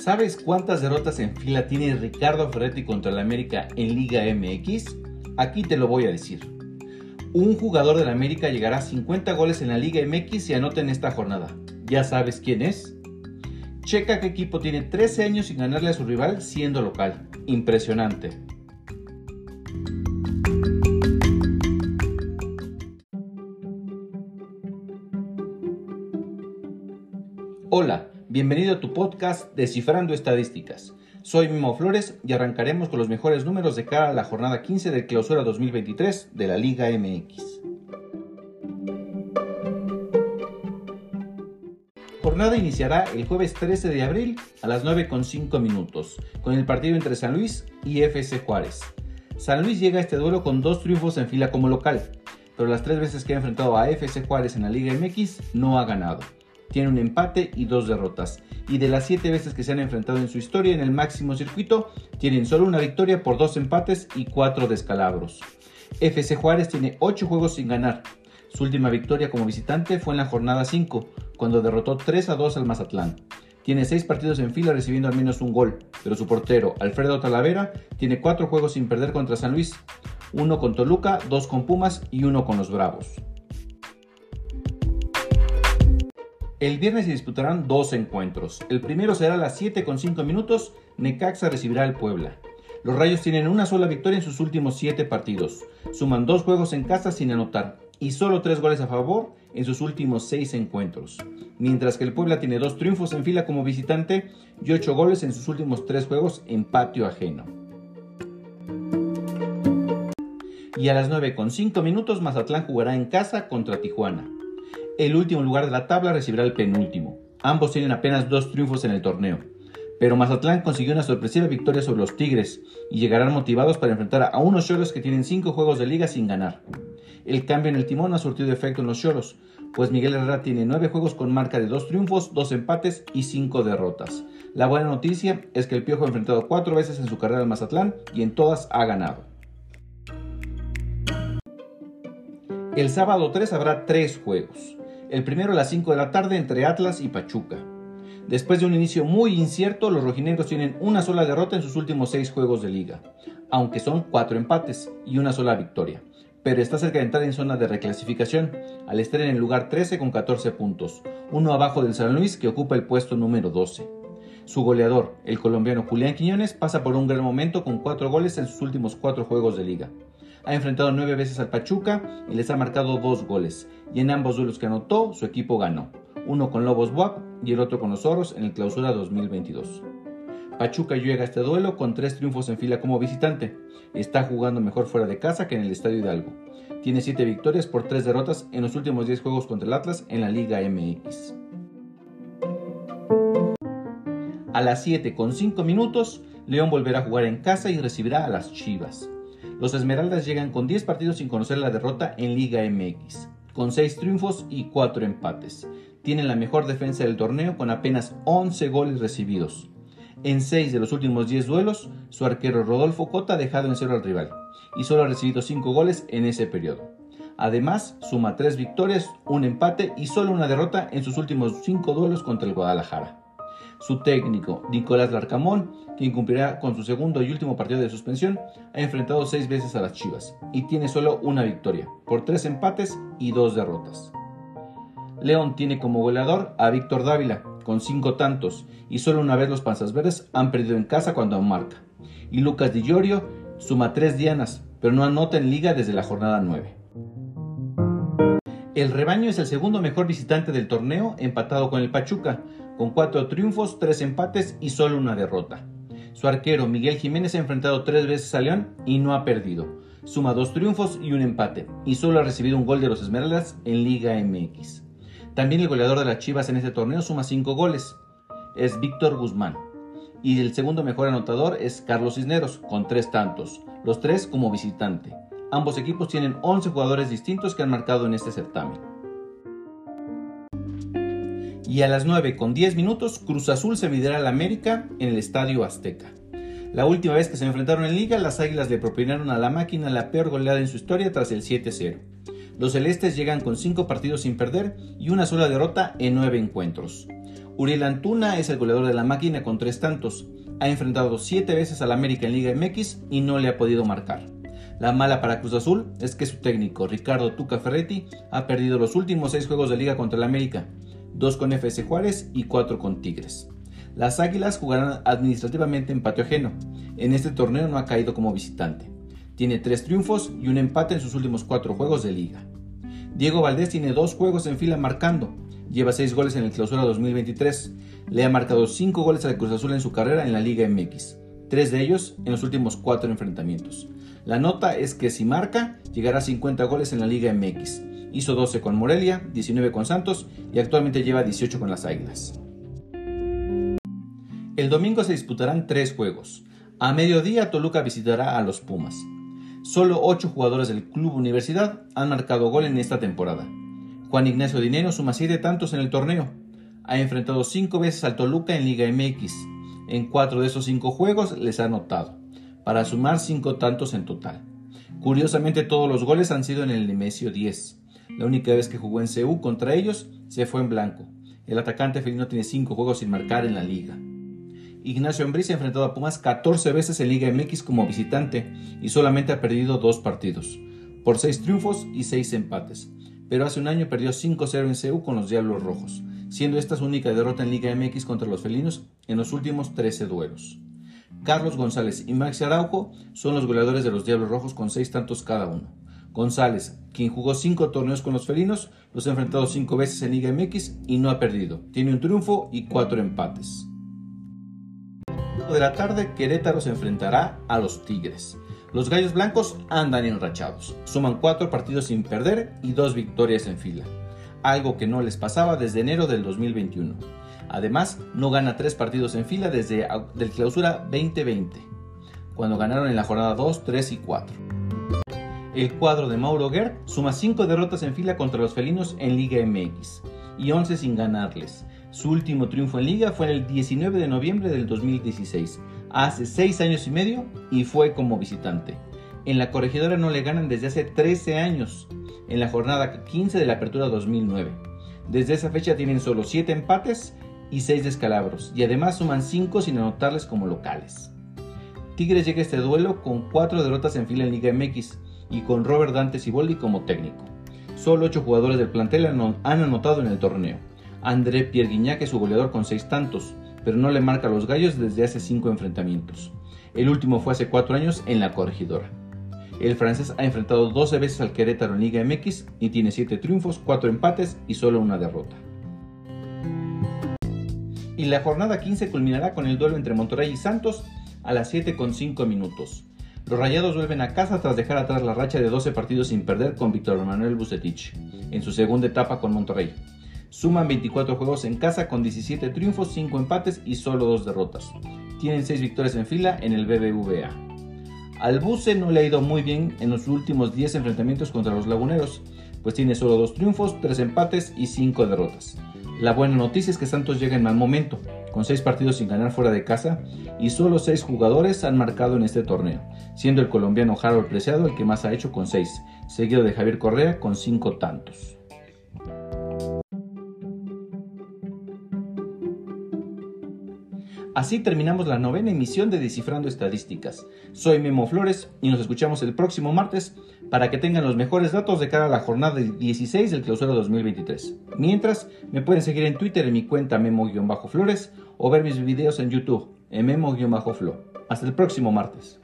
¿Sabes cuántas derrotas en fila tiene Ricardo Ferretti contra el América en Liga MX? Aquí te lo voy a decir. Un jugador del América llegará a 50 goles en la Liga MX y anota en esta jornada. ¿Ya sabes quién es? Checa qué equipo tiene 13 años sin ganarle a su rival siendo local. Impresionante. Bienvenido a tu podcast Descifrando Estadísticas. Soy Mimo Flores y arrancaremos con los mejores números de cara a la jornada 15 de clausura 2023 de la Liga MX. Jornada iniciará el jueves 13 de abril a las 9.5 minutos, con el partido entre San Luis y FC Juárez. San Luis llega a este duelo con dos triunfos en fila como local, pero las tres veces que ha enfrentado a FC Juárez en la Liga MX no ha ganado tiene un empate y dos derrotas. Y de las siete veces que se han enfrentado en su historia en el máximo circuito, tienen solo una victoria por dos empates y cuatro descalabros. FC Juárez tiene ocho juegos sin ganar. Su última victoria como visitante fue en la jornada 5, cuando derrotó 3 a 2 al Mazatlán. Tiene seis partidos en fila recibiendo al menos un gol, pero su portero, Alfredo Talavera, tiene cuatro juegos sin perder contra San Luis, uno con Toluca, dos con Pumas y uno con los Bravos. El viernes se disputarán dos encuentros. El primero será a las 7 con 5 minutos. Necaxa recibirá al Puebla. Los Rayos tienen una sola victoria en sus últimos 7 partidos. Suman dos juegos en casa sin anotar y solo 3 goles a favor en sus últimos 6 encuentros. Mientras que el Puebla tiene dos triunfos en fila como visitante y 8 goles en sus últimos 3 juegos en patio ajeno. Y a las 9 con 5 minutos Mazatlán jugará en casa contra Tijuana el último lugar de la tabla recibirá el penúltimo. Ambos tienen apenas dos triunfos en el torneo. Pero Mazatlán consiguió una sorpresiva victoria sobre los Tigres y llegarán motivados para enfrentar a unos Cholos que tienen cinco juegos de liga sin ganar. El cambio en el timón ha surtido efecto en los Cholos, pues Miguel Herrera tiene nueve juegos con marca de dos triunfos, dos empates y cinco derrotas. La buena noticia es que el Piojo ha enfrentado cuatro veces en su carrera al Mazatlán y en todas ha ganado. El sábado 3 habrá tres juegos el primero a las 5 de la tarde entre Atlas y Pachuca. Después de un inicio muy incierto, los rojinegros tienen una sola derrota en sus últimos seis juegos de liga, aunque son cuatro empates y una sola victoria. Pero está cerca de entrar en zona de reclasificación, al estar en el lugar 13 con 14 puntos, uno abajo del San Luis que ocupa el puesto número 12. Su goleador, el colombiano Julián Quiñones, pasa por un gran momento con cuatro goles en sus últimos cuatro juegos de liga. Ha enfrentado nueve veces al Pachuca y les ha marcado dos goles, y en ambos duelos que anotó, su equipo ganó, uno con Lobos Buap y el otro con los Oros en el Clausura 2022. Pachuca llega a este duelo con tres triunfos en fila como visitante. Está jugando mejor fuera de casa que en el Estadio Hidalgo. Tiene siete victorias por tres derrotas en los últimos 10 juegos contra el Atlas en la Liga MX. A las 7 con 5 minutos, León volverá a jugar en casa y recibirá a las Chivas. Los Esmeraldas llegan con 10 partidos sin conocer la derrota en Liga MX, con 6 triunfos y 4 empates. Tienen la mejor defensa del torneo con apenas 11 goles recibidos. En 6 de los últimos 10 duelos, su arquero Rodolfo Cota ha dejado en cero al rival y solo ha recibido 5 goles en ese periodo. Además, suma 3 victorias, un empate y solo una derrota en sus últimos 5 duelos contra el Guadalajara. Su técnico, Nicolás Larcamón, quien cumplirá con su segundo y último partido de suspensión, ha enfrentado seis veces a las Chivas y tiene solo una victoria, por tres empates y dos derrotas. León tiene como goleador a Víctor Dávila, con cinco tantos, y solo una vez los Panzas Verdes han perdido en casa cuando marca. Y Lucas Di Llorio suma tres dianas, pero no anota en liga desde la jornada 9. El rebaño es el segundo mejor visitante del torneo, empatado con el Pachuca, con cuatro triunfos, tres empates y solo una derrota. Su arquero Miguel Jiménez ha enfrentado tres veces a León y no ha perdido. Suma dos triunfos y un empate, y solo ha recibido un gol de los Esmeraldas en Liga MX. También el goleador de las Chivas en este torneo suma cinco goles. Es Víctor Guzmán. Y el segundo mejor anotador es Carlos Cisneros, con tres tantos, los tres como visitante. Ambos equipos tienen 11 jugadores distintos que han marcado en este certamen y a las 9 con 10 minutos Cruz Azul se medirá al América en el Estadio Azteca. La última vez que se enfrentaron en liga, las Águilas le propinaron a la máquina la peor goleada en su historia tras el 7-0. Los celestes llegan con 5 partidos sin perder y una sola derrota en 9 encuentros. Uriel Antuna es el goleador de la máquina con 3 tantos. Ha enfrentado 7 veces al América en Liga MX y no le ha podido marcar. La mala para Cruz Azul es que su técnico, Ricardo Tuca Ferretti, ha perdido los últimos 6 juegos de liga contra el América, 2 con FC Juárez y 4 con Tigres. Las Águilas jugarán administrativamente en patio ajeno. En este torneo no ha caído como visitante. Tiene 3 triunfos y un empate en sus últimos 4 juegos de liga. Diego Valdés tiene 2 juegos en fila marcando. Lleva 6 goles en el clausura 2023. Le ha marcado 5 goles al Cruz Azul en su carrera en la Liga MX. 3 de ellos en los últimos 4 enfrentamientos. La nota es que si marca, llegará a 50 goles en la Liga MX. Hizo 12 con Morelia, 19 con Santos y actualmente lleva 18 con las Águilas. El domingo se disputarán tres juegos. A mediodía Toluca visitará a los Pumas. Solo 8 jugadores del Club Universidad han marcado gol en esta temporada. Juan Ignacio Dinero suma 7 tantos en el torneo. Ha enfrentado 5 veces al Toluca en Liga MX. En 4 de esos 5 juegos les ha anotado para sumar 5 tantos en total. Curiosamente todos los goles han sido en el Nemesio 10. La única vez que jugó en CU contra ellos se fue en blanco. El atacante felino tiene 5 juegos sin marcar en la liga. Ignacio Ambriz ha enfrentado a Pumas 14 veces en Liga MX como visitante y solamente ha perdido 2 partidos, por 6 triunfos y 6 empates. Pero hace un año perdió 5-0 en CU con los Diablos Rojos, siendo esta su única derrota en Liga MX contra los felinos en los últimos 13 duelos. Carlos González y Maxi Araujo son los goleadores de los Diablos Rojos con seis tantos cada uno. González, quien jugó cinco torneos con los felinos, los ha enfrentado cinco veces en Liga MX y no ha perdido. Tiene un triunfo y cuatro empates. de la tarde, Querétaro se enfrentará a los Tigres. Los Gallos Blancos andan enrachados. Suman cuatro partidos sin perder y dos victorias en fila. Algo que no les pasaba desde enero del 2021. Además, no gana tres partidos en fila desde el clausura 2020, cuando ganaron en la jornada 2, 3 y 4. El cuadro de Mauro Guerr suma 5 derrotas en fila contra los felinos en Liga MX y 11 sin ganarles. Su último triunfo en liga fue el 19 de noviembre del 2016, hace 6 años y medio y fue como visitante. En la corregidora no le ganan desde hace 13 años, en la jornada 15 de la apertura 2009. Desde esa fecha tienen solo 7 empates y 6 descalabros, y además suman 5 sin anotarles como locales. Tigres llega a este duelo con 4 derrotas en fila en Liga MX y con Robert Dante Ciboldi como técnico. Solo 8 jugadores del plantel han anotado en el torneo. André Pierre Guignac es su goleador con 6 tantos, pero no le marca a los gallos desde hace 5 enfrentamientos. El último fue hace 4 años en la corregidora. El francés ha enfrentado 12 veces al Querétaro en Liga MX y tiene 7 triunfos, 4 empates y solo una derrota y la jornada 15 culminará con el duelo entre Monterrey y Santos a las 7 con 5 minutos. Los Rayados vuelven a casa tras dejar atrás la racha de 12 partidos sin perder con Víctor Manuel Bucetich en su segunda etapa con Monterrey. Suman 24 juegos en casa con 17 triunfos, 5 empates y solo 2 derrotas. Tienen 6 victorias en fila en el BBVA. Al Buce no le ha ido muy bien en los últimos 10 enfrentamientos contra los Laguneros, pues tiene solo 2 triunfos, 3 empates y 5 derrotas. La buena noticia es que Santos llega en mal momento, con seis partidos sin ganar fuera de casa y solo seis jugadores han marcado en este torneo, siendo el colombiano Harold Preciado el que más ha hecho con seis, seguido de Javier Correa con cinco tantos. Así terminamos la novena emisión de Descifrando Estadísticas. Soy Memo Flores y nos escuchamos el próximo martes para que tengan los mejores datos de cara a la jornada 16 del clausura 2023. Mientras, me pueden seguir en Twitter en mi cuenta Memo-Flores o ver mis videos en YouTube en Memo-Flo. Hasta el próximo martes.